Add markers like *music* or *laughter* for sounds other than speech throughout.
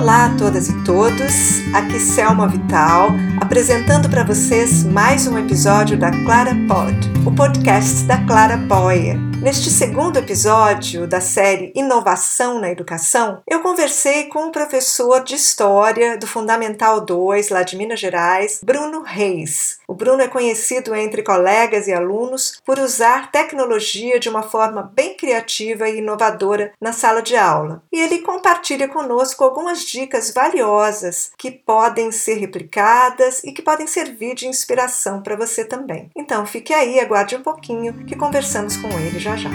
Olá a todas e todos, aqui Selma Vital, apresentando para vocês mais um episódio da Clara Pod, o podcast da Clara Boia. Neste segundo episódio da série Inovação na Educação, eu conversei com o professor de História do Fundamental 2, lá de Minas Gerais, Bruno Reis. O Bruno é conhecido entre colegas e alunos por usar tecnologia de uma forma bem criativa e inovadora na sala de aula. E ele compartilha conosco algumas dicas valiosas que podem ser replicadas e que podem servir de inspiração para você também. Então fique aí, aguarde um pouquinho que conversamos com ele já já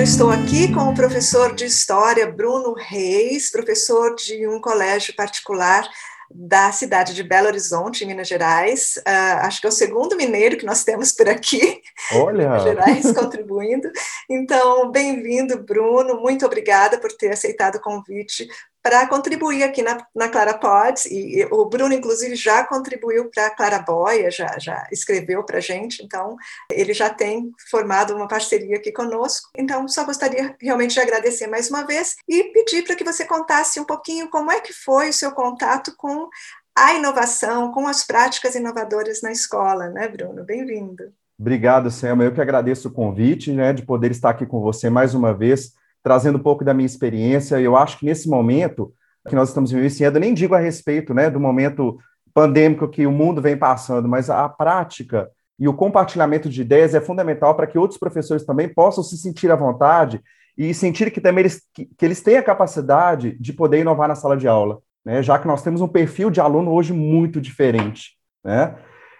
hoje eu estou aqui com o professor de História Bruno Reis, professor de um colégio particular da cidade de Belo Horizonte, em Minas Gerais. Uh, acho que é o segundo mineiro que nós temos por aqui. Olha! Minas Gerais *laughs* contribuindo. Então, bem-vindo, Bruno. Muito obrigada por ter aceitado o convite para contribuir aqui na, na Clara Pods, e, o Bruno, inclusive, já contribuiu para a Clara Boia, já, já escreveu para a gente, então ele já tem formado uma parceria aqui conosco. Então, só gostaria realmente de agradecer mais uma vez e pedir para que você contasse um pouquinho como é que foi o seu contato com a inovação, com as práticas inovadoras na escola, né, Bruno? Bem-vindo. Obrigado, Selma. Eu que agradeço o convite, né, de poder estar aqui com você mais uma vez trazendo um pouco da minha experiência. Eu acho que nesse momento que nós estamos vivenciando, nem digo a respeito né, do momento pandêmico que o mundo vem passando, mas a prática e o compartilhamento de ideias é fundamental para que outros professores também possam se sentir à vontade e sentir que também eles, que, que eles têm a capacidade de poder inovar na sala de aula, né, já que nós temos um perfil de aluno hoje muito diferente. Né?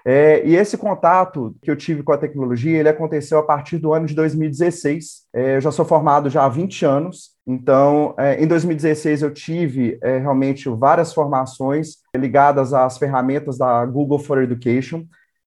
É, e esse contato que eu tive com a tecnologia, ele aconteceu a partir do ano de 2016. É, eu já sou formado já há 20 anos, então é, em 2016 eu tive é, realmente várias formações ligadas às ferramentas da Google for Education,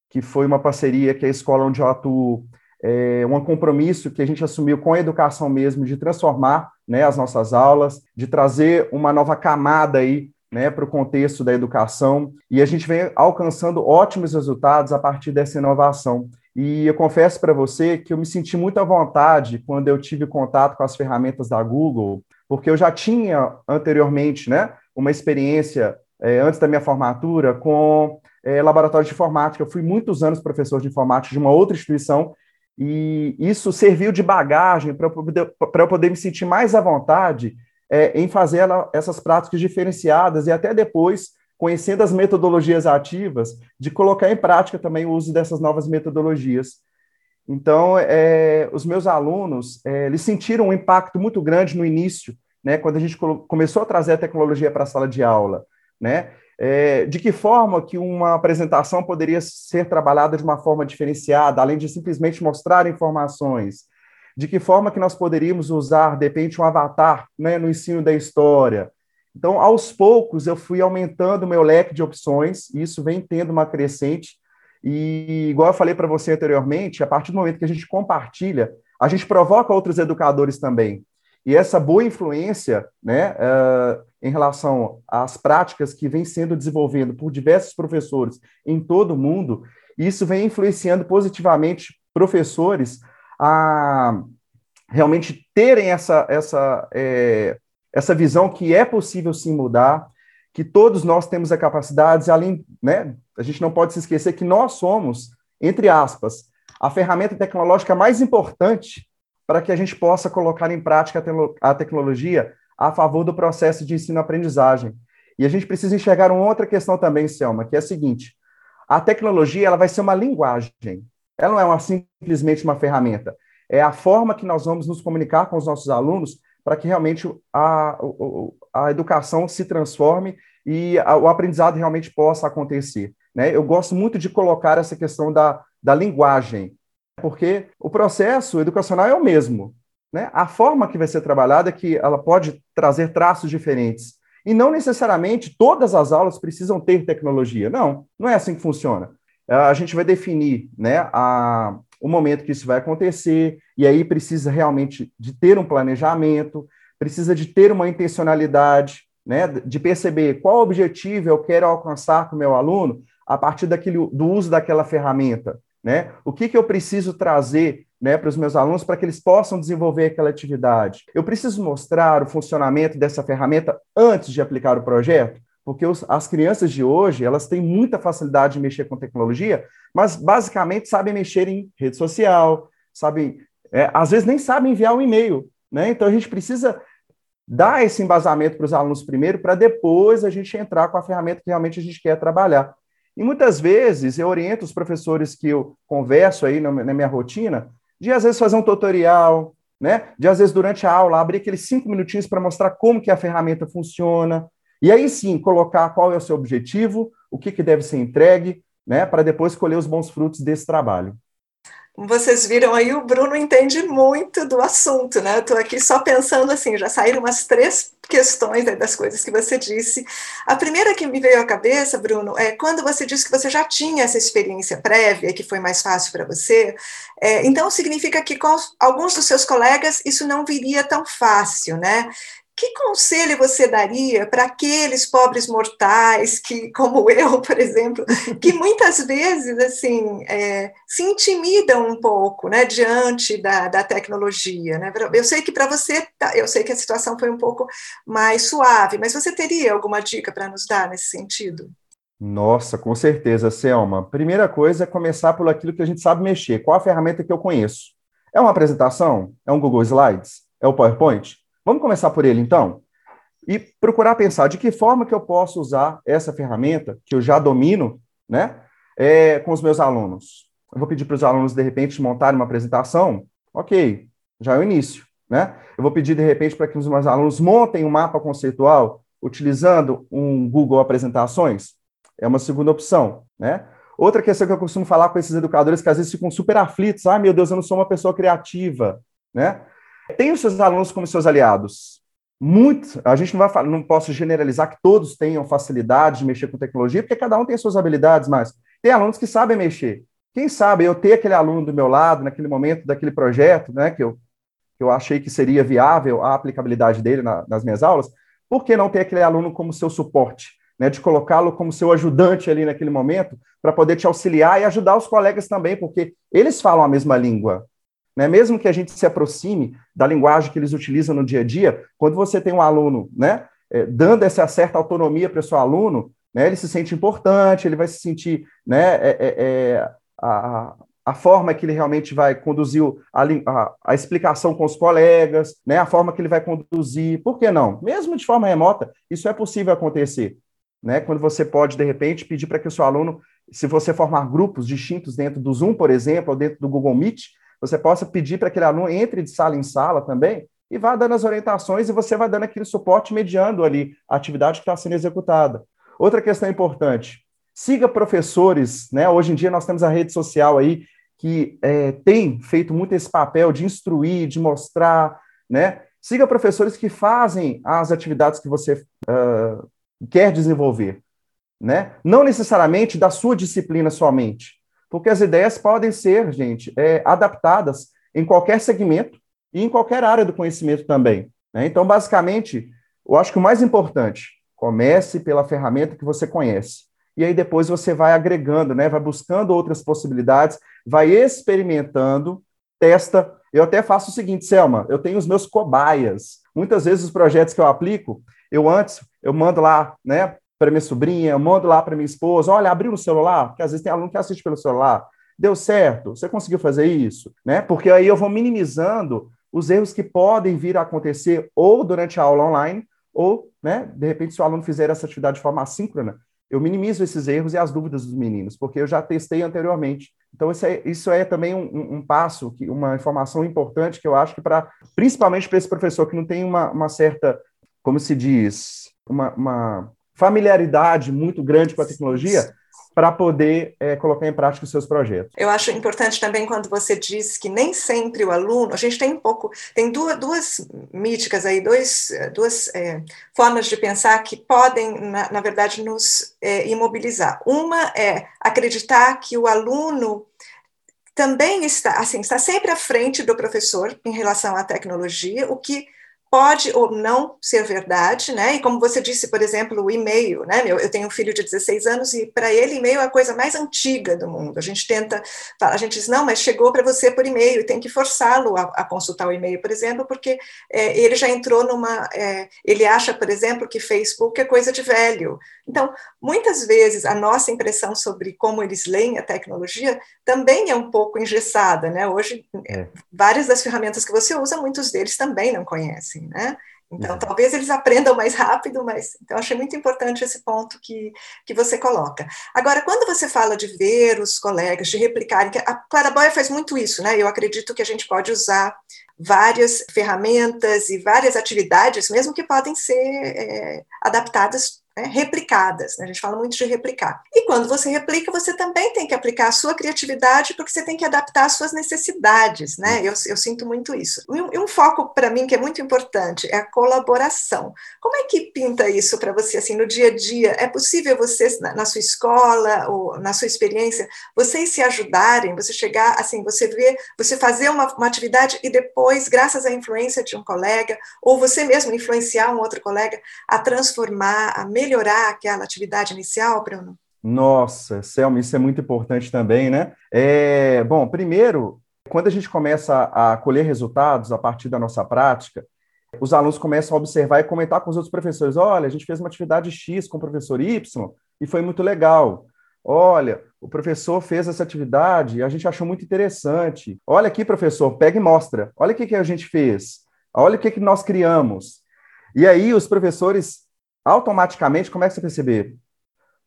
que foi uma parceria que a escola onde eu atuo, é um compromisso que a gente assumiu com a educação mesmo, de transformar né, as nossas aulas, de trazer uma nova camada aí né, para o contexto da educação, e a gente vem alcançando ótimos resultados a partir dessa inovação. E eu confesso para você que eu me senti muito à vontade quando eu tive contato com as ferramentas da Google, porque eu já tinha anteriormente né, uma experiência, é, antes da minha formatura, com é, laboratório de informática. Eu fui muitos anos professor de informática de uma outra instituição, e isso serviu de bagagem para eu, eu poder me sentir mais à vontade é, em fazer ela, essas práticas diferenciadas e até depois, conhecendo as metodologias ativas, de colocar em prática também o uso dessas novas metodologias. Então, é, os meus alunos, é, eles sentiram um impacto muito grande no início, né, quando a gente começou a trazer a tecnologia para a sala de aula, né, é, de que forma que uma apresentação poderia ser trabalhada de uma forma diferenciada, além de simplesmente mostrar informações, de que forma que nós poderíamos usar, de repente, um avatar né, no ensino da história. Então, aos poucos, eu fui aumentando o meu leque de opções, e isso vem tendo uma crescente, e igual eu falei para você anteriormente, a partir do momento que a gente compartilha, a gente provoca outros educadores também. E essa boa influência né, uh, em relação às práticas que vem sendo desenvolvido por diversos professores em todo o mundo, isso vem influenciando positivamente professores a realmente terem essa, essa, é, essa visão que é possível sim mudar, que todos nós temos a capacidade, além, né, a gente não pode se esquecer que nós somos, entre aspas, a ferramenta tecnológica mais importante para que a gente possa colocar em prática a tecnologia a favor do processo de ensino-aprendizagem. E a gente precisa enxergar uma outra questão também, Selma, que é a seguinte: a tecnologia ela vai ser uma linguagem. Ela não é uma, simplesmente uma ferramenta. É a forma que nós vamos nos comunicar com os nossos alunos para que realmente a, a educação se transforme e a, o aprendizado realmente possa acontecer. Né? Eu gosto muito de colocar essa questão da, da linguagem, porque o processo educacional é o mesmo. Né? A forma que vai ser trabalhada é que ela pode trazer traços diferentes. E não necessariamente todas as aulas precisam ter tecnologia. Não, não é assim que funciona. É, a gente vai definir né, a, o momento que isso vai acontecer, e aí precisa realmente de ter um planejamento, precisa de ter uma intencionalidade, né, de perceber qual objetivo eu quero alcançar com o meu aluno a partir daquele, do uso daquela ferramenta, né? O que, que eu preciso trazer né, para os meus alunos para que eles possam desenvolver aquela atividade? Eu preciso mostrar o funcionamento dessa ferramenta antes de aplicar o projeto? Porque os, as crianças de hoje, elas têm muita facilidade de mexer com tecnologia, mas basicamente sabem mexer em rede social, sabem, é, às vezes nem sabem enviar um e-mail, né? Então a gente precisa dar esse embasamento para os alunos primeiro, para depois a gente entrar com a ferramenta que realmente a gente quer trabalhar. E muitas vezes eu oriento os professores que eu converso aí na, minha rotina, de às vezes fazer um tutorial, né? De às vezes durante a aula abrir aqueles cinco minutinhos para mostrar como que a ferramenta funciona, e aí sim colocar qual é o seu objetivo, o que, que deve ser entregue, né? Para depois colher os bons frutos desse trabalho. Vocês viram aí, o Bruno entende muito do assunto, né? Estou aqui só pensando assim, já saíram umas três questões das coisas que você disse. A primeira que me veio à cabeça, Bruno, é quando você disse que você já tinha essa experiência prévia, que foi mais fácil para você, é, então significa que com alguns dos seus colegas isso não viria tão fácil, né? Que conselho você daria para aqueles pobres mortais que, como *laughs* eu, por exemplo, que muitas vezes assim é, se intimidam um pouco, né, diante da, da tecnologia, né? Eu sei que para você, tá, eu sei que a situação foi um pouco mais suave, mas você teria alguma dica para nos dar nesse sentido? Nossa, com certeza, Selma. Primeira coisa é começar por aquilo que a gente sabe mexer. Qual a ferramenta que eu conheço? É uma apresentação? É um Google Slides? É o PowerPoint? Vamos começar por ele, então? E procurar pensar de que forma que eu posso usar essa ferramenta, que eu já domino, né, é, com os meus alunos. Eu vou pedir para os alunos, de repente, montarem uma apresentação. Ok, já é o início. Né? Eu vou pedir, de repente, para que os meus alunos montem um mapa conceitual utilizando um Google Apresentações. É uma segunda opção. Né? Outra questão que eu costumo falar com esses educadores que às vezes ficam super aflitos. Ah, meu Deus, eu não sou uma pessoa criativa. Né? Tem os seus alunos como seus aliados. Muito, a gente não vai não posso generalizar que todos tenham facilidade de mexer com tecnologia, porque cada um tem suas habilidades, mas tem alunos que sabem mexer. Quem sabe eu ter aquele aluno do meu lado naquele momento daquele projeto, né, que eu, que eu achei que seria viável a aplicabilidade dele na, nas minhas aulas, por que não ter aquele aluno como seu suporte? Né, de colocá-lo como seu ajudante ali naquele momento, para poder te auxiliar e ajudar os colegas também, porque eles falam a mesma língua. Né? Mesmo que a gente se aproxime da linguagem que eles utilizam no dia a dia, quando você tem um aluno né, é, dando essa certa autonomia para o seu aluno, né, ele se sente importante, ele vai se sentir né, é, é, é a, a forma que ele realmente vai conduzir a, a, a, explicação com os colegas, né, a forma que ele vai conduzir, por que não? Mesmo de forma remota, isso é possível acontecer. Né, quando você pode, de repente, pedir para que o seu aluno, se você formar grupos distintos dentro do Zoom, por exemplo, ou dentro do Google Meet, você possa pedir para aquele aluno entre de sala em sala também e vá dando as orientações e você vai dando aquele suporte mediando ali a atividade que está sendo executada. Outra questão importante, siga professores, né? Hoje em dia nós temos a rede social aí que é, tem feito muito esse papel de instruir, de mostrar, né? Siga professores que fazem as atividades que você uh, quer desenvolver, né? Não necessariamente da sua disciplina somente, porque as ideias podem ser, gente, é, adaptadas em qualquer segmento e em qualquer área do conhecimento também. Né? Então, basicamente, eu acho que o mais importante, comece pela ferramenta que você conhece. E aí depois você vai agregando, né? vai buscando outras possibilidades, vai experimentando, testa. Eu até faço o seguinte, Selma, eu tenho os meus cobaias. Muitas vezes os projetos que eu aplico, eu antes, eu mando lá, né, para minha sobrinha, eu mando lá para minha esposa, olha, abriu no celular, porque às vezes tem aluno que assiste pelo celular. Deu certo? Você conseguiu fazer isso? Né? Porque aí eu vou minimizando os erros que podem vir a acontecer ou durante a aula online, ou, né, de repente, se o aluno fizer essa atividade de forma assíncrona, eu minimizo esses erros e as dúvidas dos meninos, porque eu já testei anteriormente. Então, isso é, isso é também um, um passo, que, uma informação importante que eu acho que, para principalmente para esse professor que não tem uma, uma certa, como se diz, uma, uma familiaridade muito grande com a tecnologia para poder é, colocar em prática os seus projetos. Eu acho importante também quando você diz que nem sempre o aluno, a gente tem um pouco, tem duas, duas míticas aí, dois, duas é, formas de pensar que podem, na, na verdade, nos é, imobilizar. Uma é acreditar que o aluno também está, assim, está sempre à frente do professor em relação à tecnologia, o que pode ou não ser verdade, né? E como você disse, por exemplo, o e-mail, né? Eu, tenho um filho de 16 anos e para ele e-mail é a coisa mais antiga do mundo. A gente tenta, a gente diz, não, mas chegou para você por e-mail e tem que forçá-lo a, a, consultar o e-mail, por exemplo, porque é, ele já entrou numa, é, ele acha, por exemplo, que Facebook é coisa de velho. Então, muitas vezes a nossa impressão sobre como eles leem a tecnologia também é um pouco engessada, né? Hoje, é. várias das ferramentas que você usa, muitos deles também não conhecem, né? Então, é. talvez eles aprendam mais rápido, mas então achei muito importante esse ponto que, que você coloca. Agora, quando você fala de ver os colegas, de replicarem, a Clara Boia faz muito isso, né? Eu acredito que a gente pode usar várias ferramentas e várias atividades, mesmo que podem ser é, adaptadas né, replicadas. Né? A gente fala muito de replicar. E quando você replica, você também tem que aplicar a sua criatividade, porque você tem que adaptar às suas necessidades. Né? Eu, eu sinto muito isso. E um, foco para mim que é muito importante é a colaboração. Como é que pinta isso para você assim no dia a dia? É possível vocês na, na, sua escola ou na sua experiência vocês se ajudarem? Você chegar assim, você ver, você fazer uma, uma atividade e depois, graças à influência de um colega ou você mesmo influenciar um outro colega a transformar, a melhorar aquela atividade inicial, Bruno? Nossa, Selma, isso é muito importante também, né? É, bom, primeiro, quando a gente começa a colher resultados a partir da nossa prática, os alunos começam a observar e comentar com os outros professores: olha, a gente fez uma atividade X com o professor Y e foi muito legal. Olha, o professor fez essa atividade e a gente achou muito interessante. Olha aqui, professor, pega e mostra. Olha o que, que a gente fez. Olha o que, que nós criamos. E aí os professores automaticamente começa a perceber,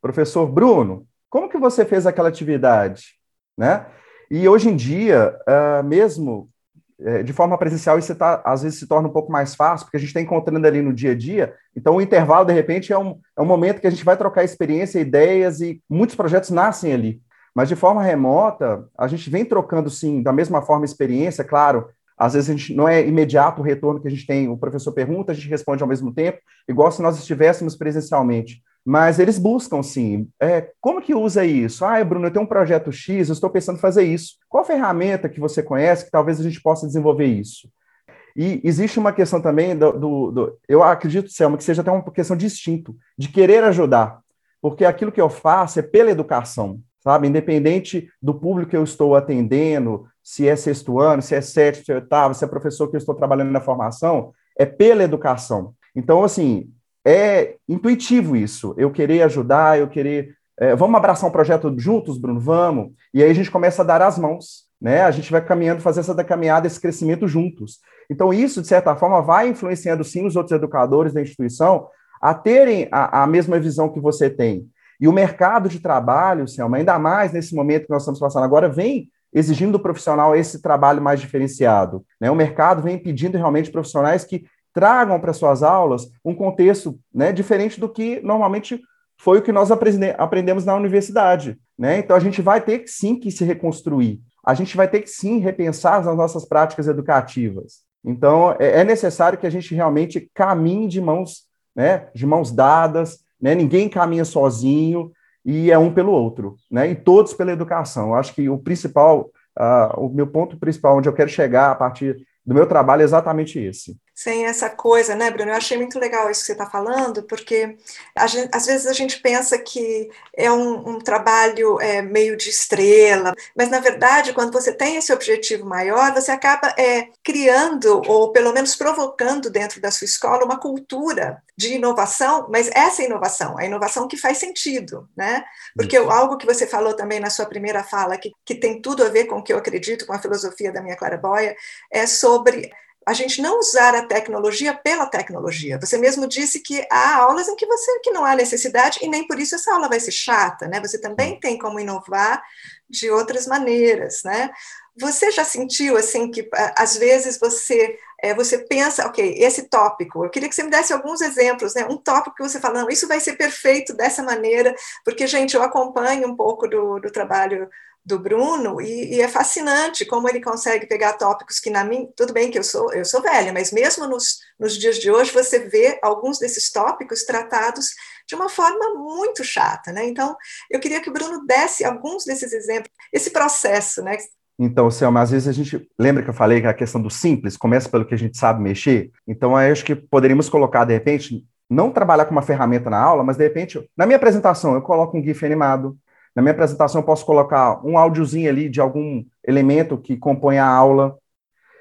professor Bruno, como que você fez aquela atividade, né? E hoje em dia, uh, mesmo uh, de forma presencial, isso tá, às vezes se torna um pouco mais fácil, porque a gente está encontrando ali no dia a dia. Então, o intervalo, de repente, é um, é um momento que a gente vai trocar experiência, ideias e muitos projetos nascem ali. Mas de forma remota, a gente vem trocando, sim, da mesma forma experiência, claro, às vezes a gente não é imediato o retorno que a gente tem, o professor pergunta, a gente responde ao mesmo tempo, igual se nós estivéssemos presencialmente. Mas eles buscam, sim. É, como que usa isso? Ah, Bruno, eu tenho um projeto X, eu estou pensando em fazer isso. Qual ferramenta que você conhece que talvez a gente possa desenvolver isso? E existe uma questão também do, do, do, eu acredito, Selma, que seja até uma questão de instinto, de querer ajudar, porque aquilo que eu faço é pela educação, sabe? Independente do público que eu estou atendendo, se é sexto ano, se é sétimo, se é oitavo, se é professor que eu estou trabalhando na formação, é pela educação. Então, assim, é intuitivo isso. Eu querer ajudar, eu querer. É, vamos abraçar um projeto juntos, Bruno? Vamos. E aí a gente começa a dar as mãos, né? A gente vai caminhando, fazer essa caminhada, esse crescimento juntos. Então, isso, de certa forma, vai influenciando sim os outros educadores da instituição a terem a, a mesma visão que você tem. E o mercado de trabalho, Selma, ainda mais nesse momento que nós estamos passando agora, vem exigindo do profissional esse trabalho mais diferenciado. Né? O mercado vem pedindo realmente profissionais que tragam para suas aulas um contexto né, diferente do que normalmente foi o que nós aprendemos na universidade. Né? Então, a gente vai ter que, sim que se reconstruir. A gente vai ter que, sim, repensar as nossas práticas educativas. Então, é, é necessário que a gente realmente caminhe de mãos, né, de mãos dadas, né? ninguém caminha sozinho, e é um pelo outro, né? E todos pela educação. Eu acho que o principal, uh, o meu ponto principal, onde eu quero chegar a partir do meu trabalho é exatamente esse sem essa coisa, né, Bruno? Eu achei muito legal isso que você está falando, porque gente, às vezes a gente pensa que é um, um trabalho é, meio de estrela, mas na verdade, quando você tem esse objetivo maior, você acaba é, criando, ou pelo menos provocando dentro da sua escola, uma cultura de inovação, mas essa inovação, a inovação que faz sentido, né? Porque algo que você falou também na sua primeira fala, que, que tem tudo a ver com o que eu acredito, com a filosofia da minha Clara Boia, é sobre a gente não usar a tecnologia pela tecnologia. Você mesmo disse que há aulas em que você que não há necessidade e nem por isso essa aula vai ser chata, né? Você também tem como inovar de outras maneiras, né? Você já sentiu assim que às vezes você é, você pensa, ok, esse tópico, eu queria que você me desse alguns exemplos, né? Um tópico que você fala, não, isso vai ser perfeito dessa maneira, porque, gente, eu acompanho um pouco do, do trabalho do Bruno e, e, é fascinante como ele consegue pegar tópicos que na mim tudo bem que eu sou eu sou velha mas mesmo nos, nos dias de hoje você vê alguns desses tópicos tratados de uma forma muito chata né então eu queria que o Bruno desse alguns desses exemplos esse processo né Então, Selma, às vezes a gente lembra que eu falei que a questão do simples começa pelo que a gente sabe mexer. Então, eu acho que poderíamos colocar, de repente, não trabalhar com uma ferramenta na aula, mas de repente, na minha apresentação, eu coloco um GIF animado. Na minha apresentação, eu posso colocar um áudiozinho ali de algum elemento que compõe a aula.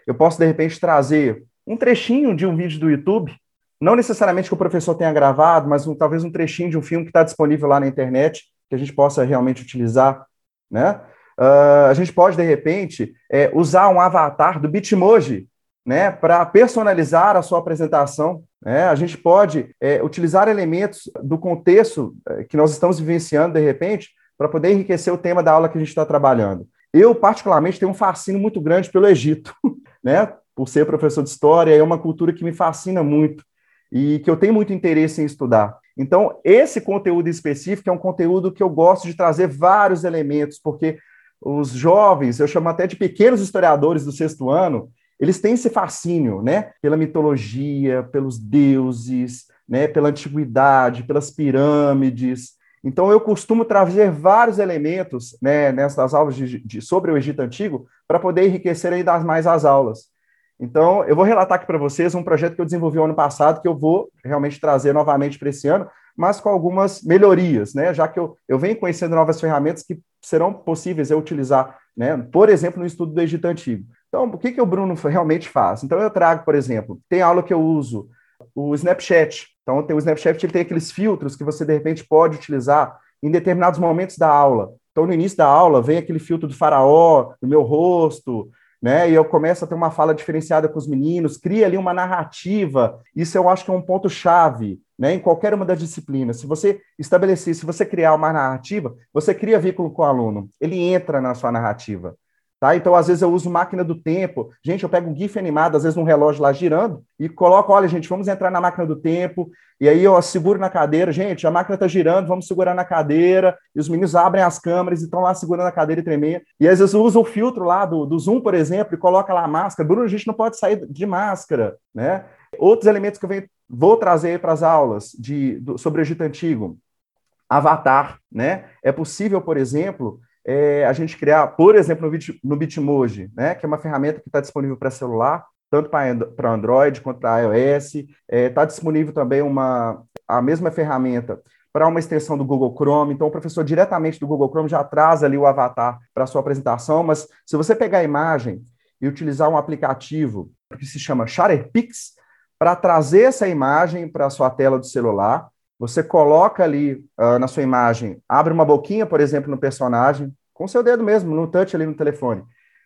Eu posso, de repente, trazer um trechinho de um vídeo do YouTube, não necessariamente que o professor tenha gravado, mas um, talvez um trechinho de um filme que está disponível lá na internet, que a gente possa realmente utilizar, né? Uh, a gente pode, de repente, é, usar um avatar do Bitmoji né, para personalizar a sua apresentação. Né? A gente pode é, utilizar elementos do contexto é, que nós estamos vivenciando, de repente, para poder enriquecer o tema da aula que a gente está trabalhando. Eu, particularmente, tenho um fascínio muito grande pelo Egito, *laughs* né? por ser professor de história, é uma cultura que me fascina muito e que eu tenho muito interesse em estudar. Então, esse conteúdo específico é um conteúdo que eu gosto de trazer vários elementos, porque os jovens, eu chamo até de pequenos historiadores do sexto ano, eles têm esse fascínio, né, pela mitologia, pelos deuses, né, pela antiguidade, pelas pirâmides. Então, eu costumo trazer vários elementos, né, nessas aulas de, de, sobre o Egito Antigo, para poder enriquecer ainda mais as aulas. Então, eu vou relatar aqui para vocês um projeto que eu desenvolvi ano passado, que eu vou realmente trazer novamente para esse ano, mas com algumas melhorias, né? Já que eu, eu venho conhecendo novas ferramentas que serão possíveis eu utilizar, né? Por exemplo, no estudo do Egito Antigo. Então, o que, que o Bruno realmente faz? Então, eu trago, por exemplo, tem aula que eu uso o Snapchat. Então, o Snapchat, ele tem aqueles filtros que você, de repente, pode utilizar em determinados momentos da aula. Então, no início da aula, vem aquele filtro do faraó, do meu rosto, né? E eu começo a ter uma fala diferenciada com os meninos, cria ali uma narrativa. Isso eu acho que é um ponto chave, né? Em qualquer uma das disciplinas. Se você estabelecer, se você criar uma narrativa, você cria vínculo com o aluno. Ele entra na sua narrativa. Tá? Então, às vezes, eu uso máquina do tempo. Gente, eu pego um GIF animado, às vezes, num relógio lá girando, e coloco: olha, gente, vamos entrar na máquina do tempo. E aí eu seguro na cadeira, gente, a máquina está girando, vamos segurar na cadeira. E os meninos abrem as câmeras e estão lá segurando a cadeira e tremendo. E às vezes eu uso o filtro lá do, do Zoom, por exemplo, e coloca lá a máscara. Bruno, a gente não pode sair de máscara, né? Outros elementos que eu venho, vou trazer para as aulas de, do, sobre o Egito Antigo. Avatar, né? É possível, por exemplo, é, a gente criar, por exemplo, no, Bit, no Bitmoji, né, que é uma ferramenta que está disponível para celular, tanto para Android quanto para iOS. Está é, tá disponível também uma, a mesma ferramenta para uma extensão do Google Chrome. Então, o professor diretamente do Google Chrome já traz ali o avatar para a sua apresentação, mas se você pegar a imagem e utilizar um aplicativo que se chama Shutterpix, para trazer essa imagem para a sua tela do celular, você coloca ali uh, na sua imagem, abre uma boquinha, por exemplo, no personagem, com seu dedo mesmo, no touch ali no telefone.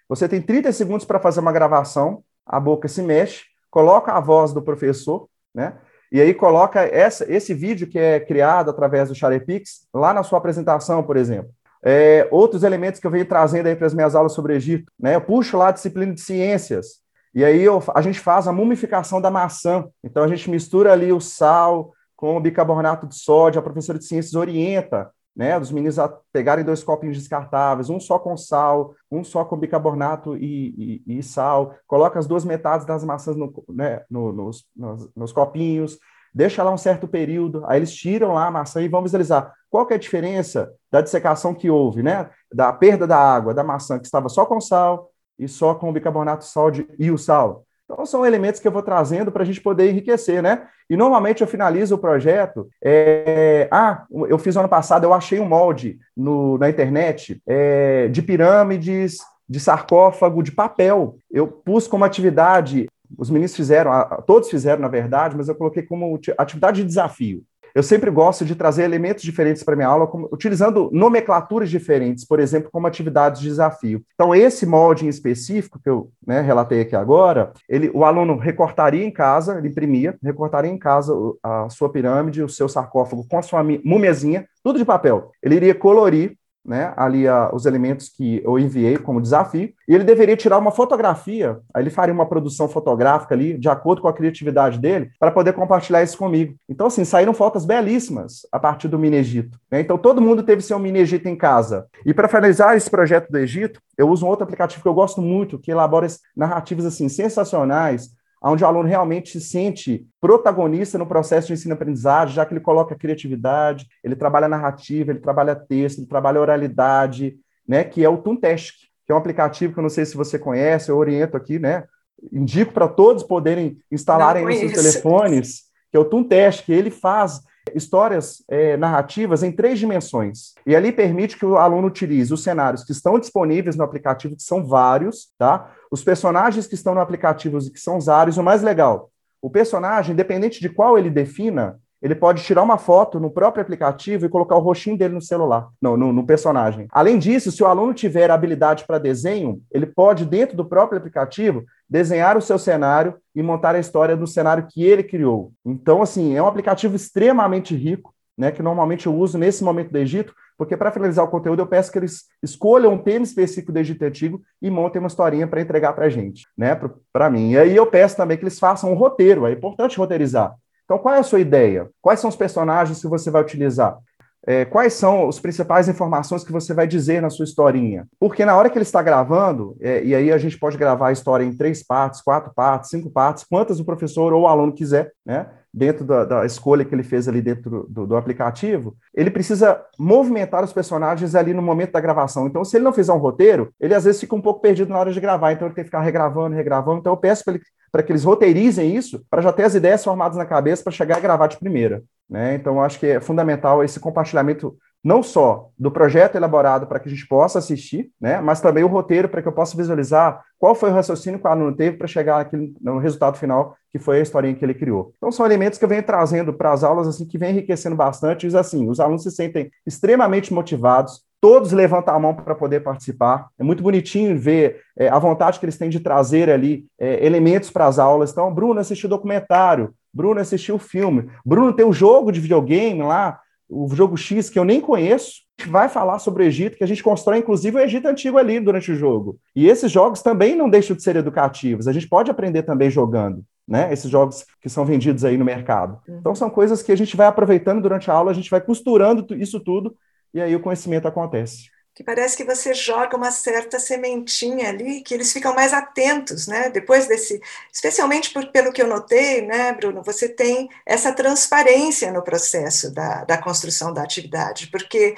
Você tem 30 segundos para fazer uma gravação, a boca se mexe, coloca a voz do professor, né? E aí coloca essa, esse vídeo que é criado através do Charepix lá na sua apresentação, por exemplo. É, outros elementos que eu venho trazendo aí para as minhas aulas sobre Egito, né? Eu puxo lá a disciplina de ciências, e aí eu, a gente faz a mumificação da maçã. Então a gente mistura ali o sal, com o bicarbonato de sódio, a professora de ciências orienta, né, dos meninos a pegarem dois copinhos descartáveis, um só com sal, um só com bicarbonato e, e, e sal, coloca as duas metades das maçãs no, né, no, nos, nos, nos, copinhos, deixa lá um certo período, aí eles tiram lá a maçã e vão visualizar qual que é a diferença da dissecação que houve, né, da perda da água da maçã que estava só com sal e só com o bicarbonato de sódio e o sal. Então, são elementos que eu vou trazendo para a gente poder enriquecer, né? E normalmente eu finalizo o projeto. É... Ah, eu fiz ano passado, eu achei um molde no, na internet é, de pirâmides, de sarcófago, de papel. Eu pus como atividade, os meninos fizeram, todos fizeram, na verdade, mas eu coloquei como atividade de desafio. Eu sempre gosto de trazer elementos diferentes para minha aula, como, utilizando nomenclaturas diferentes, por exemplo, como atividades de desafio. Então, esse molde em específico, que eu né, relatei aqui agora, ele, o aluno recortaria em casa, ele imprimia, recortaria em casa a sua pirâmide, o seu sarcófago com a sua múmiazinha, tudo de papel. Ele iria colorir né, ali a, os elementos que eu enviei como desafio, e ele deveria tirar uma fotografia, aí ele faria uma produção fotográfica ali, de acordo com a criatividade dele, para poder compartilhar isso comigo. Então, assim, saíram fotos belíssimas a partir do Mini Egito. Né? Então, todo mundo teve seu Mini Egito em casa. E para finalizar esse projeto do Egito, eu uso um outro aplicativo que eu gosto muito, que elabora narrativas, assim, sensacionais, onde o aluno realmente se sente protagonista no processo de ensino-aprendizagem, já que ele coloca criatividade, ele trabalha narrativa, ele trabalha texto, ele trabalha oralidade, né, que é o Tuntesk, que é um aplicativo que eu não sei se você conhece, eu oriento aqui, né? Indico para todos poderem instalarem nos seus telefones, que é o Toontest, que ele faz histórias é, narrativas em três dimensões. E ali permite que o aluno utilize os cenários que estão disponíveis no aplicativo, que são vários, tá? Os personagens que estão no aplicativo e que são vários. O mais legal, o personagem, independente de qual ele defina, ele pode tirar uma foto no próprio aplicativo e colocar o rostinho dele no celular, no, no, no personagem. Além disso, se o aluno tiver habilidade para desenho, ele pode, dentro do próprio aplicativo, desenhar o seu cenário e montar a história do cenário que ele criou. Então, assim, é um aplicativo extremamente rico, né, que normalmente eu uso nesse momento do Egito, porque para finalizar o conteúdo eu peço que eles escolham um tema específico do Egito Antigo e montem uma historinha para entregar para a gente, né, para mim. E aí eu peço também que eles façam um roteiro, é importante roteirizar. Então, qual é a sua ideia? Quais são os personagens que você vai utilizar? É, quais são as principais informações que você vai dizer na sua historinha? Porque na hora que ele está gravando, é, e aí a gente pode gravar a história em três partes, quatro partes, cinco partes, quantas o professor ou o aluno quiser, né? Dentro da, da, escolha que ele fez ali dentro do, do, aplicativo, ele precisa movimentar os personagens ali no momento da gravação. Então, se ele não fizer um roteiro, ele às vezes fica um pouco perdido na hora de gravar, então ele tem que ficar regravando, regravando. Então, eu peço para que eles roteirizem isso, para já ter as ideias formadas na cabeça para chegar e gravar de primeira. Né? Então, acho que é fundamental esse compartilhamento não só do projeto elaborado para que a gente possa assistir, né, mas também o roteiro para que eu possa visualizar qual foi o raciocínio que o aluno teve para chegar aqui no resultado final, que foi a historinha que ele criou. Então, são elementos que eu venho trazendo para as aulas, assim, que vem enriquecendo bastante, e assim, os alunos se sentem extremamente motivados, todos levantam a mão para poder participar. É muito bonitinho ver é, a vontade que eles têm de trazer ali é, elementos para as aulas. Então, Bruno assistiu documentário, Bruno assistiu o filme, Bruno tem um jogo de videogame lá, o jogo X, que eu nem conheço, vai falar sobre o Egito, que a gente constrói, inclusive, o Egito antigo ali durante o jogo. E esses jogos também não deixam de ser educativos, a gente pode aprender também jogando. Né, esses jogos que são vendidos aí no mercado. Uhum. Então, são coisas que a gente vai aproveitando durante a aula, a gente vai costurando isso tudo, e aí o conhecimento acontece que parece que você joga uma certa sementinha ali, que eles ficam mais atentos, né? Depois desse, especialmente por, pelo que eu notei, né, Bruno, você tem essa transparência no processo da, da construção da atividade, porque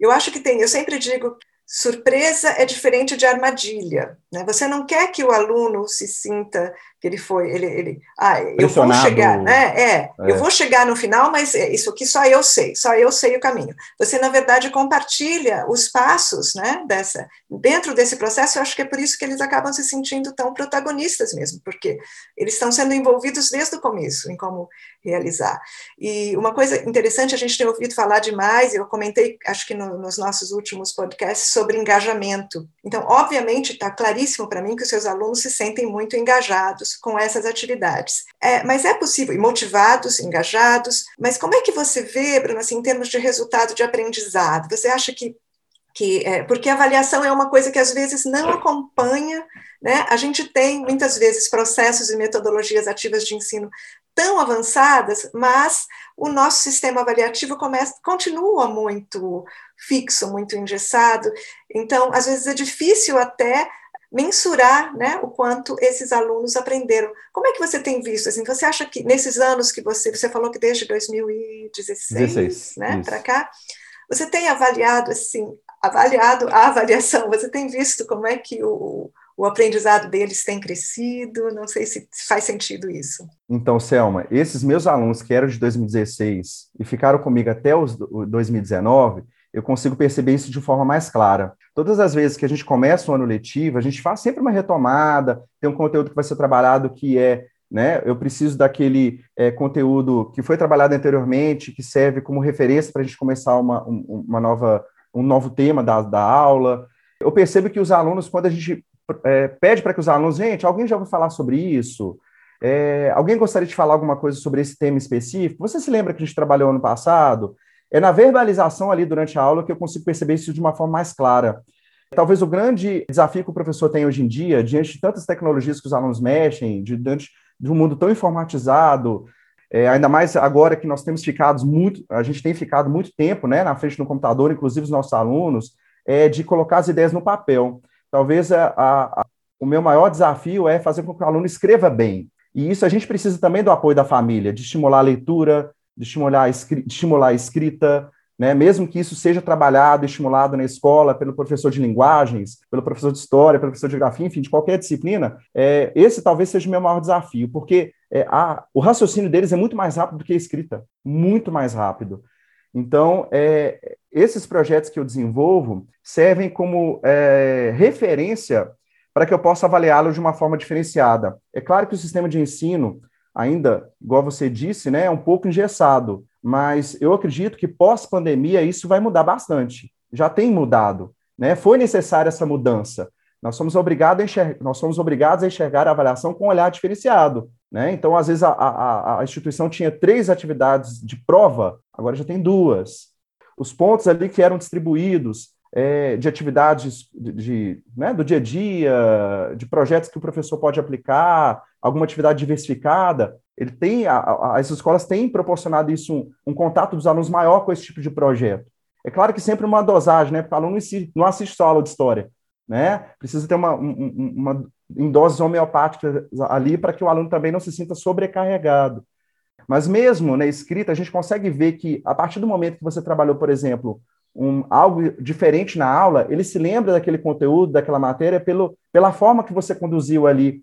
eu acho que tem, eu sempre digo surpresa é diferente de armadilha. Né? Você não quer que o aluno se sinta que ele foi, ele, ele ah, eu vou chegar, né? É, é, eu vou chegar no final, mas é, isso aqui só eu sei, só eu sei o caminho. Você na verdade compartilha os passos, né? Dessa dentro desse processo. Eu acho que é por isso que eles acabam se sentindo tão protagonistas mesmo, porque eles estão sendo envolvidos desde o começo em como realizar. E uma coisa interessante a gente tem ouvido falar demais. Eu comentei, acho que no, nos nossos últimos podcasts sobre engajamento. Então, obviamente, está claríssimo para mim que os seus alunos se sentem muito engajados com essas atividades. É, mas é possível, e motivados, engajados, mas como é que você vê, Bruno, assim, em termos de resultado de aprendizado? Você acha que que é, porque a avaliação é uma coisa que às vezes não acompanha, né? A gente tem muitas vezes processos e metodologias ativas de ensino tão avançadas, mas o nosso sistema avaliativo começa, continua muito fixo, muito engessado. Então, às vezes é difícil até mensurar né, o quanto esses alunos aprenderam. Como é que você tem visto? Assim, você acha que nesses anos que você, você falou que desde 2016 né, para cá, você tem avaliado assim, avaliado a avaliação, você tem visto como é que o, o aprendizado deles tem crescido? Não sei se faz sentido isso. Então, Selma, esses meus alunos que eram de 2016 e ficaram comigo até os 2019, eu consigo perceber isso de forma mais clara. Todas as vezes que a gente começa o ano letivo, a gente faz sempre uma retomada, tem um conteúdo que vai ser trabalhado que é, né, eu preciso daquele é, conteúdo que foi trabalhado anteriormente, que serve como referência para a gente começar uma, uma nova, um novo tema da, da aula. Eu percebo que os alunos, quando a gente é, pede para que os alunos, gente, alguém já ouviu falar sobre isso? É, alguém gostaria de falar alguma coisa sobre esse tema específico? Você se lembra que a gente trabalhou ano passado? É na verbalização ali durante a aula que eu consigo perceber isso de uma forma mais clara. Talvez o grande desafio que o professor tem hoje em dia, diante de tantas tecnologias que os alunos mexem, diante de um mundo tão informatizado, é, ainda mais agora que nós temos ficado muito, a gente tem ficado muito tempo né, na frente do computador, inclusive os nossos alunos, é de colocar as ideias no papel. Talvez a, a, o meu maior desafio é fazer com que o aluno escreva bem. E isso a gente precisa também do apoio da família, de estimular a leitura, de estimular a, de estimular a escrita, né? mesmo que isso seja trabalhado, estimulado na escola pelo professor de linguagens, pelo professor de história, pelo professor de geografia, enfim, de qualquer disciplina, é, esse talvez seja o meu maior desafio, porque é, a, o raciocínio deles é muito mais rápido do que a escrita, muito mais rápido. Então, é, esses projetos que eu desenvolvo servem como é, referência para que eu possa avaliá-los de uma forma diferenciada. É claro que o sistema de ensino, ainda, igual você disse, né, é um pouco engessado, mas eu acredito que pós-pandemia isso vai mudar bastante. Já tem mudado, né? Foi necessária essa mudança. Nós somos obrigados a enxergar, nós somos obrigados a enxergar a avaliação com um olhar diferenciado, né? Então, às vezes a, a, a instituição tinha três atividades de prova, agora já tem duas. Os pontos ali que eram distribuídos é, de atividades de, de né, do dia a dia, de projetos que o professor pode aplicar, alguma atividade diversificada, ele tem, a, a, as escolas têm proporcionado isso, um, um, contato dos alunos maior com esse tipo de projeto. É claro que sempre uma dosagem, né? Porque o aluno não assiste só aula de história, né? Precisa ter uma, uma, uma em doses homeopáticas ali para que o aluno também não se sinta sobrecarregado. Mas mesmo na né, escrita, a gente consegue ver que a partir do momento que você trabalhou, por exemplo, um, algo diferente na aula, ele se lembra daquele conteúdo, daquela matéria, pelo, pela forma que você conduziu ali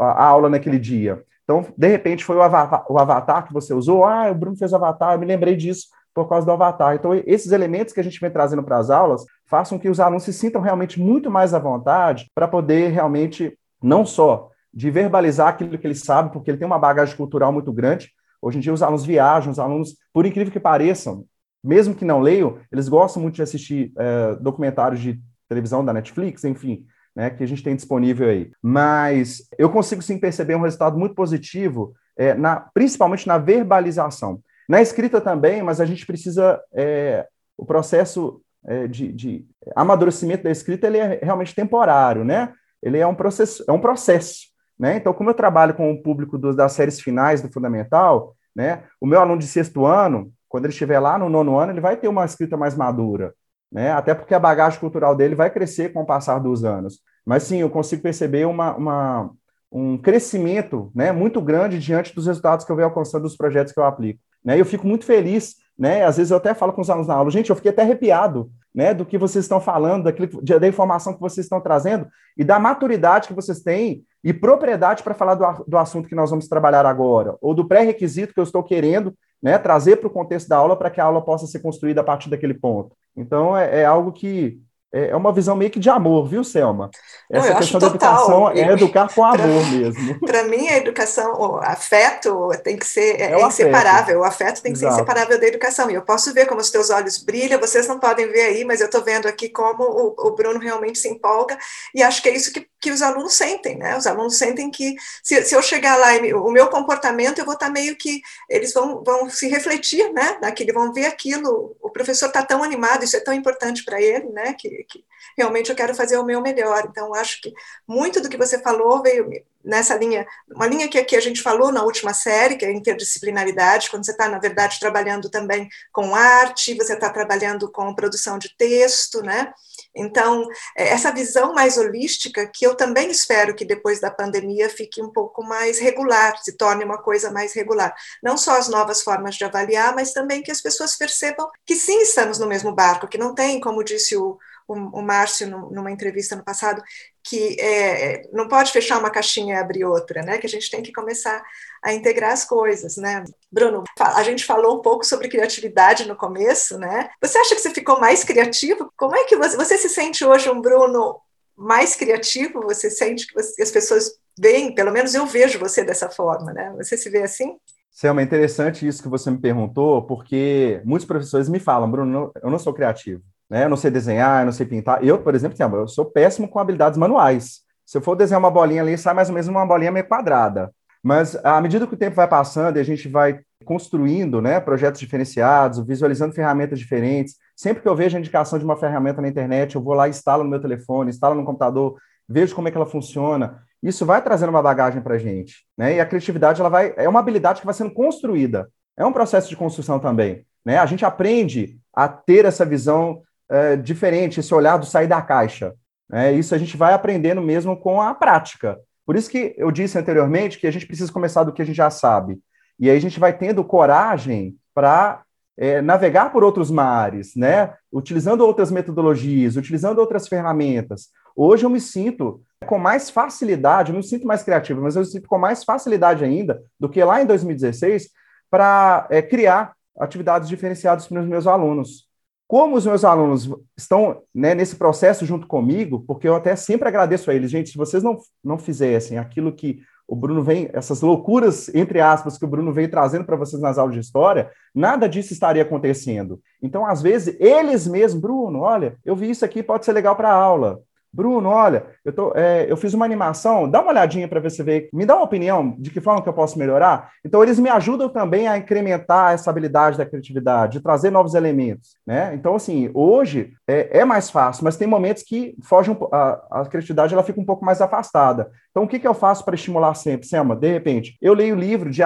a, aula naquele dia. Então, de repente, foi o avatar, o avatar que você usou. Ah, o Bruno fez avatar, eu me lembrei disso por causa do avatar. Então, esses elementos que a gente vem trazendo para as aulas façam que os alunos se sintam realmente muito mais à vontade para poder realmente, não só de verbalizar aquilo que eles sabem, porque ele tem uma bagagem cultural muito grande. Hoje em dia, os alunos viajam, os alunos, por incrível que pareçam, mesmo que não leiam, eles gostam muito de assistir é, documentários de televisão da Netflix, enfim né, que a gente tem disponível aí. Mas eu consigo sim perceber um resultado muito positivo, é, na, principalmente na verbalização. Na escrita também, mas a gente precisa. É, o processo é, de, de, amadurecimento da escrita ele é realmente temporário, né? Ele é um processo, é um processo. Né? Então, como eu trabalho com o público do, das séries finais do Fundamental, né, o meu aluno de sexto ano, quando ele estiver lá no nono ano, ele vai ter uma escrita mais madura né? Até porque a bagagem cultural dele vai crescer com o passar dos anos. Mas sim, eu consigo perceber uma, uma um crescimento né, muito grande diante dos resultados que eu venho alcançando dos projetos que eu aplico. Né? Eu fico muito feliz, né? Às vezes eu até falo com os alunos na aula, gente, eu fiquei até arrepiado né, do que vocês estão falando, daquilo, da informação que vocês estão trazendo e da maturidade que vocês têm e propriedade para falar do, do assunto que nós vamos trabalhar agora, ou do pré-requisito que eu estou querendo né, trazer para o contexto da aula para que a aula possa ser construída a partir daquele ponto. Então, é, é algo que é, é uma visão meio que de amor, viu, Selma? Essa Não, questão da educação é educar com amor *laughs* pra, mesmo. Para mim, a educação, o afeto tem que ser é, é inseparável, o afeto tem que Exato. ser inseparável da educação. E eu posso ver como os teus olhos brilham, vocês não podem ver aí, mas eu estou vendo aqui como o, o, Bruno realmente se empolga, e acho que é isso que, que os alunos sentem, né? Os alunos sentem que se, se eu chegar lá e o meu comportamento, eu vou estar tá meio que, eles vão, vão se refletir, né? Naquilo, vão ver aquilo, o professor está tão animado, isso é tão importante para ele, né? Que, que realmente eu quero fazer o meu melhor. Então, acho que muito do que você falou veio nessa linha, uma linha que aqui a gente falou na última série, que é a interdisciplinaridade, quando você está, na verdade, trabalhando também com arte, você está trabalhando com produção de texto, né? Então, é, essa visão mais holística, que eu também espero que depois da pandemia fique um pouco mais regular, se torne uma coisa mais regular. Não só as novas formas de avaliar, mas também que as pessoas percebam que sim, estamos no mesmo barco, que não tem, como disse o, o, o Márcio numa entrevista no passado, que é, não pode fechar uma caixinha e abrir outra, né? Que a gente tem que começar a integrar as coisas, né? Bruno, a gente falou um pouco sobre criatividade no começo, né? Você acha que você ficou mais criativo? Como é que você, você se sente hoje um Bruno mais criativo? Você sente que as pessoas veem, pelo menos eu vejo você dessa forma, né? Você se vê assim? Selma, é interessante isso que você me perguntou, porque muitos professores me falam, Bruno, eu não sou criativo né? Eu não sei desenhar, eu não sei pintar. Eu, por exemplo, eu sou péssimo com habilidades manuais. Se eu for desenhar uma bolinha ali, sai mais ou menos uma bolinha meio quadrada. Mas à medida que o tempo vai passando e a gente vai construindo né, projetos diferenciados, visualizando ferramentas diferentes, sempre que eu vejo a indicação de uma ferramenta na internet, eu vou lá instalo no meu telefone, instalo no computador, vejo como é que ela funciona. Isso vai trazendo uma bagagem para a gente. Né? E a criatividade ela vai, é uma habilidade que vai sendo construída. É um processo de construção também. Né? A gente aprende a ter essa visão é, diferente, esse olhar do sair da caixa. É, isso a gente vai aprendendo mesmo com a prática. Por isso que eu disse anteriormente que a gente precisa começar do que a gente já sabe. E aí a gente vai tendo coragem para é, navegar por outros mares, né? Utilizando outras metodologias, utilizando outras ferramentas. Hoje eu me sinto com mais facilidade, não me sinto mais criativo, mas eu me sinto com mais facilidade ainda do que lá em 2016 para é, criar atividades diferenciadas para os meus alunos. Como os meus alunos estão né, nesse processo junto comigo, porque eu até sempre agradeço a eles, gente, se vocês não, não fizessem aquilo que o Bruno vem, essas loucuras, entre aspas, que o Bruno vem trazendo para vocês nas aulas de história, nada disso estaria acontecendo. Então, às vezes, eles mesmos, Bruno, olha, eu vi isso aqui, pode ser legal para a aula. Bruno, olha, eu, tô, é, eu fiz uma animação, dá uma olhadinha para ver se vê, me dá uma opinião de que forma que eu posso melhorar. Então, eles me ajudam também a incrementar essa habilidade da criatividade, de trazer novos elementos, né? Então, assim, hoje é, é mais fácil, mas tem momentos que fogem, a, a, criatividade ela fica um pouco mais afastada. Então, o que, que eu faço para estimular sempre? Selma, de repente, eu leio livro de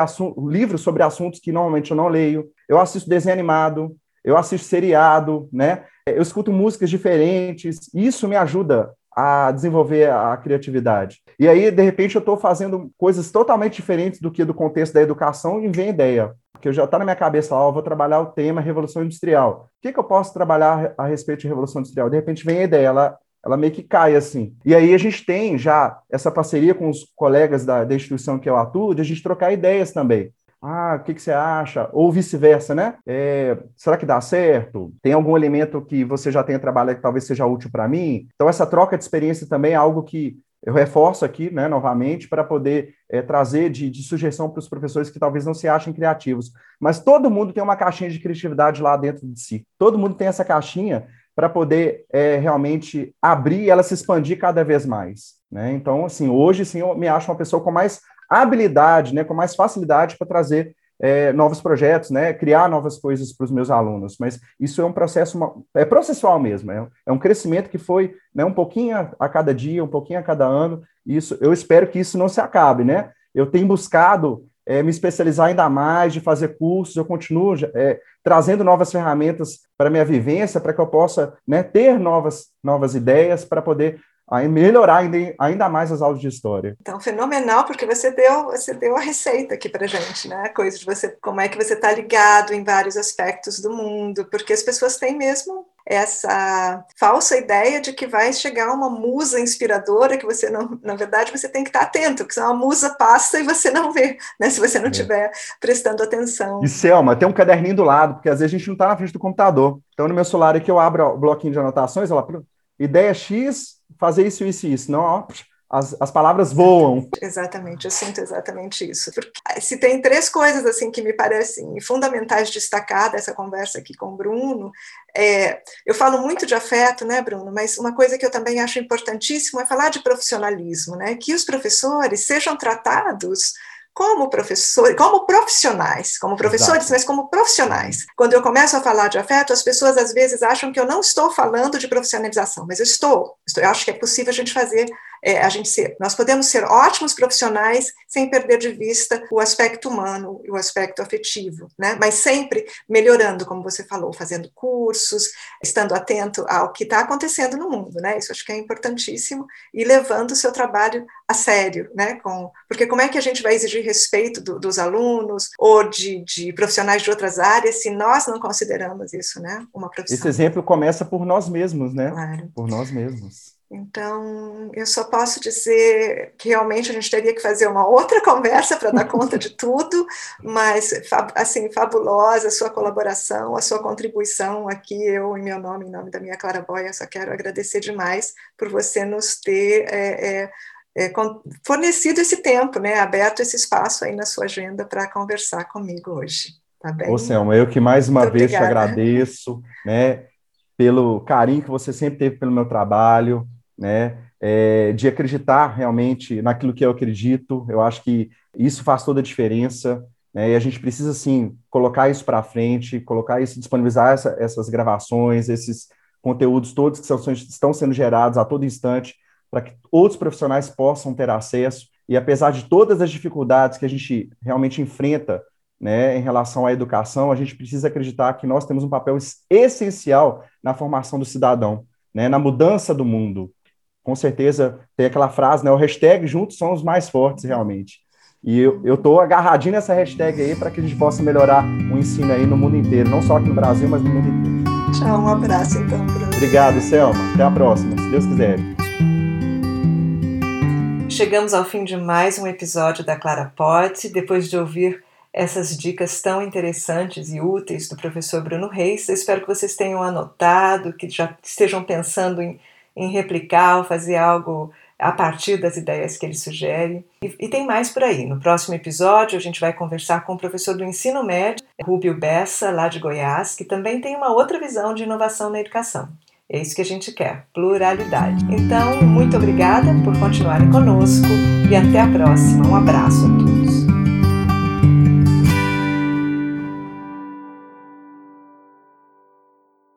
livros sobre assuntos que normalmente eu não leio, eu assisto desenho animado, eu assisto seriado, né? Eu escuto músicas diferentes, isso me ajuda a desenvolver a criatividade. E aí, de repente, eu estou fazendo coisas totalmente diferentes do que do contexto da educação e vem ideia. Porque já está na minha cabeça, ó, eu vou trabalhar o tema Revolução Industrial. O que, que eu posso trabalhar a respeito de Revolução Industrial? De repente vem a ideia, ela, ela meio que cai assim. E aí a gente tem já essa parceria com os colegas da, da instituição que eu atuo, de a gente trocar ideias também. Ah, o que, que você acha? Ou vice-versa, né? É, será que dá certo? Tem algum elemento que você já tenha trabalhado que talvez seja útil para mim? Então, essa troca de experiência também é algo que eu reforço aqui, né, novamente, para poder é, trazer de, de sugestão para os professores que talvez não se achem criativos. Mas todo mundo tem uma caixinha de criatividade lá dentro de si. Todo mundo tem essa caixinha para poder é, realmente abrir e ela se expandir cada vez mais. Né? Então, assim, hoje sim eu me acho uma pessoa com mais habilidade, né, com mais facilidade para trazer é, novos projetos, né, criar novas coisas para os meus alunos. Mas isso é um processo, uma, é processual mesmo, é, é, um crescimento que foi né, um pouquinho a, cada dia, um pouquinho a cada ano. Isso, eu espero que isso não se acabe, né? Eu tenho buscado é, me especializar ainda mais, de fazer cursos, eu continuo é, trazendo novas ferramentas para minha vivência, para que eu possa né, ter novas, novas ideias para poder melhorar ainda, ainda mais as aulas de história. Então, fenomenal, porque você deu, você deu a receita aqui para gente, né? Coisa de você, como é que você está ligado em vários aspectos do mundo, porque as pessoas têm mesmo essa falsa ideia de que vai chegar uma musa inspiradora que você não, na verdade, você tem que estar atento, porque senão a musa passa e você não vê, né? Se você não estiver é. prestando atenção. E Selma, tem um caderninho do lado, porque às vezes a gente não está na frente do computador. Então, no meu celular aqui eu abro o bloquinho de anotações, ela ideia X, fazer isso, isso e isso. Não, ó, as, as palavras voam. Exatamente, eu sinto exatamente isso. Porque se tem três coisas assim que me parecem fundamentais destacar dessa conversa aqui com o Bruno, é, eu falo muito de afeto, né, Bruno? Mas uma coisa que eu também acho importantíssimo é falar de profissionalismo, né? Que os professores sejam tratados como professores, como profissionais, como professores, Exato. mas como profissionais. Quando eu começo a falar de afeto, as pessoas às vezes acham que eu não estou falando de profissionalização, mas eu estou. Eu acho que é possível a gente fazer é, a gente ser, nós podemos ser ótimos profissionais sem perder de vista o aspecto humano e o aspecto afetivo, né? Mas sempre melhorando, como você falou, fazendo cursos, estando atento ao que está acontecendo no mundo, né? Isso acho que é importantíssimo e levando o seu trabalho a sério, né? Com, porque como é que a gente vai exigir respeito do, dos alunos ou de, de, profissionais de outras áreas se nós não consideramos isso, né? Uma profissão. Esse exemplo começa por nós mesmos, né? Claro. Por nós mesmos. Então, eu só posso dizer que realmente a gente teria que fazer uma outra conversa para dar conta de tudo, mas, assim, fabulosa a sua colaboração, a sua contribuição aqui, eu, em meu nome, em nome da minha Clara Boia, só quero agradecer demais por você nos ter é, é, é, fornecido esse tempo, né, aberto esse espaço aí na sua agenda para conversar comigo hoje. Tá bem? Ô, Selma, eu que mais uma Muito vez obrigada. te agradeço, né, pelo carinho que você sempre teve pelo meu trabalho, né? É, de acreditar realmente naquilo que eu acredito. Eu acho que isso faz toda a diferença. Né? E a gente precisa, sim, colocar isso para frente, colocar isso, disponibilizar essa, essas gravações, esses conteúdos todos que são, estão sendo gerados a todo instante, para que outros profissionais possam ter acesso. E apesar de todas as dificuldades que a gente realmente enfrenta né, em relação à educação, a gente precisa acreditar que nós temos um papel essencial na formação do cidadão, né, na mudança do mundo com certeza tem aquela frase, né? O hashtag juntos são os mais fortes, realmente. E eu estou agarradinho nessa hashtag aí para que a gente possa melhorar o ensino aí no mundo inteiro, não só aqui no Brasil, mas no mundo inteiro. Tchau, um abraço então, Bruno. Obrigado, Selma. Até a próxima, se Deus quiser. Chegamos ao fim de mais um episódio da Clara Pote. Depois de ouvir essas dicas tão interessantes e úteis do professor Bruno Reis, eu espero que vocês tenham anotado, que já estejam pensando em, em replicar ou fazer algo a partir das ideias que ele sugere. E, e, tem mais por aí. No próximo episódio, a gente vai conversar com o professor do ensino médio, Rubio Bessa, lá de Goiás, que também tem uma outra visão de inovação na educação. É isso que a gente quer, pluralidade. Então, muito obrigada por continuarem conosco e até a próxima. Um abraço a todos.